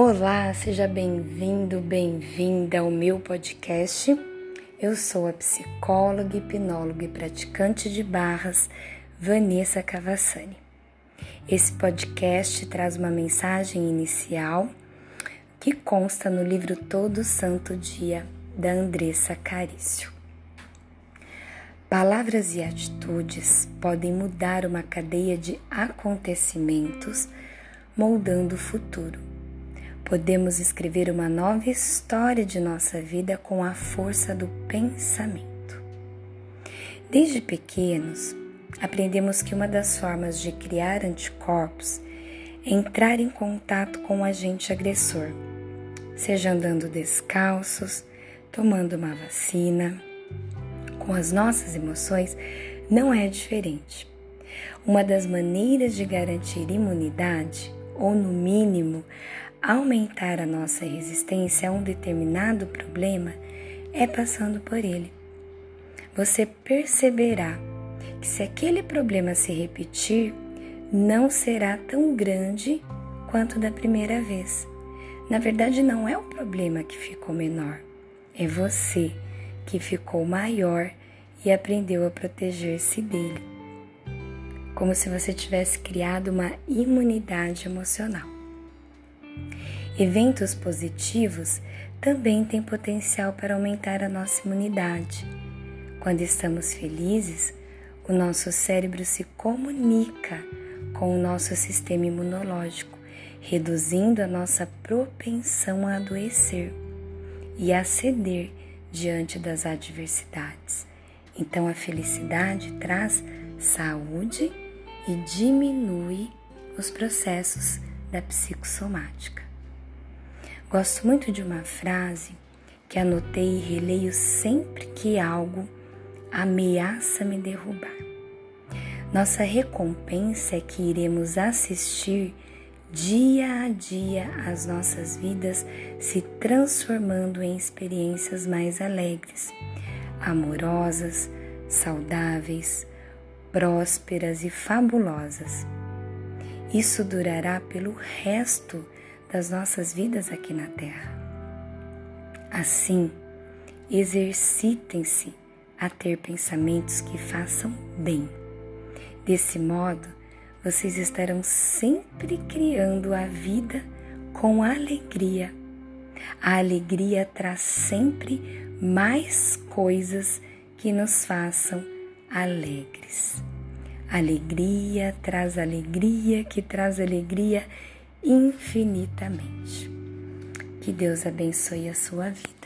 Olá, seja bem-vindo, bem-vinda ao meu podcast. Eu sou a psicóloga, hipnóloga e praticante de barras Vanessa Cavassani. Esse podcast traz uma mensagem inicial que consta no livro Todo Santo Dia da Andressa Carício. Palavras e atitudes podem mudar uma cadeia de acontecimentos, moldando o futuro. Podemos escrever uma nova história de nossa vida com a força do pensamento. Desde pequenos, aprendemos que uma das formas de criar anticorpos é entrar em contato com o agente agressor, seja andando descalços, tomando uma vacina, com as nossas emoções não é diferente. Uma das maneiras de garantir imunidade, ou no mínimo, aumentar a nossa resistência a um determinado problema, é passando por ele. Você perceberá que se aquele problema se repetir, não será tão grande quanto da primeira vez. Na verdade, não é o problema que ficou menor, é você que ficou maior e aprendeu a proteger-se dele, como se você tivesse criado uma imunidade emocional. Eventos positivos também têm potencial para aumentar a nossa imunidade. Quando estamos felizes, o nosso cérebro se comunica com o nosso sistema imunológico, reduzindo a nossa propensão a adoecer e a ceder diante das adversidades. Então a felicidade traz saúde e diminui os processos da psicossomática. Gosto muito de uma frase que anotei e releio sempre que algo ameaça me derrubar. Nossa recompensa é que iremos assistir dia a dia as nossas vidas se transformando em experiências mais alegres amorosas, saudáveis, prósperas e fabulosas. Isso durará pelo resto das nossas vidas aqui na Terra. Assim, exercitem-se a ter pensamentos que façam bem. Desse modo, vocês estarão sempre criando a vida com alegria. A alegria traz sempre mais coisas que nos façam alegres. Alegria traz alegria, que traz alegria infinitamente. Que Deus abençoe a sua vida.